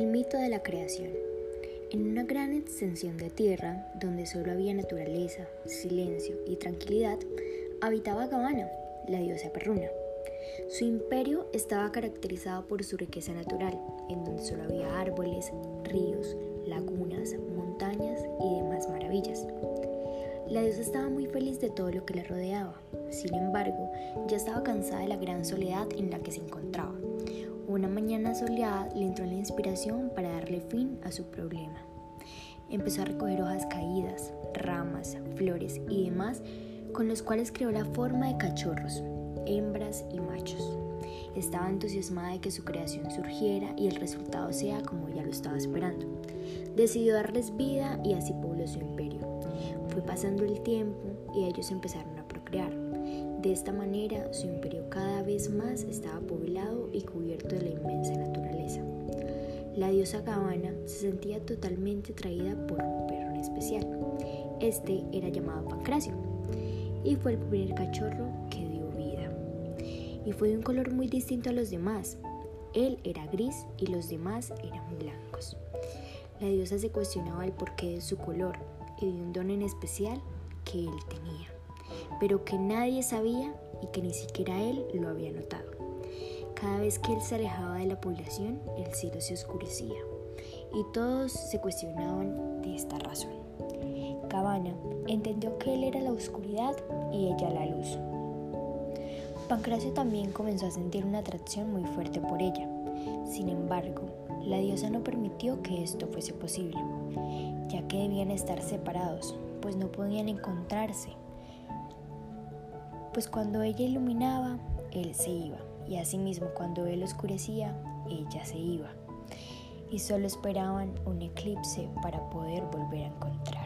fruto de la creación. En una gran extensión de tierra, donde solo había naturaleza, silencio y tranquilidad, habitaba Gavana, la diosa perruna. Su imperio estaba caracterizado por su riqueza natural, en donde solo había árboles, ríos, lagunas, montañas y demás maravillas. La diosa estaba muy feliz de todo lo que la rodeaba, sin embargo, ya estaba cansada de la gran soledad en la que se encontraba. Soleada le entró la inspiración para darle fin a su problema. Empezó a recoger hojas caídas, ramas, flores y demás, con los cuales creó la forma de cachorros, hembras y machos. Estaba entusiasmada de que su creación surgiera y el resultado sea como ella lo estaba esperando. Decidió darles vida y así pobló su imperio. Fue pasando el tiempo y ellos empezaron a procrear. De esta manera, su imperio cada vez más estaba poblado y cubierto de la inmensa naturaleza. La diosa Gavana se sentía totalmente atraída por un perro en especial. Este era llamado Pancracio y fue el primer cachorro que dio vida. Y fue de un color muy distinto a los demás. Él era gris y los demás eran blancos. La diosa se cuestionaba el porqué de su color y de un don en especial que él tenía pero que nadie sabía y que ni siquiera él lo había notado. Cada vez que él se alejaba de la población, el cielo se oscurecía y todos se cuestionaban de esta razón. Cabana entendió que él era la oscuridad y ella la luz. Pancracio también comenzó a sentir una atracción muy fuerte por ella. Sin embargo, la diosa no permitió que esto fuese posible, ya que debían estar separados, pues no podían encontrarse pues cuando ella iluminaba, él se iba, y asimismo cuando él oscurecía, ella se iba, y solo esperaban un eclipse para poder volver a encontrarse.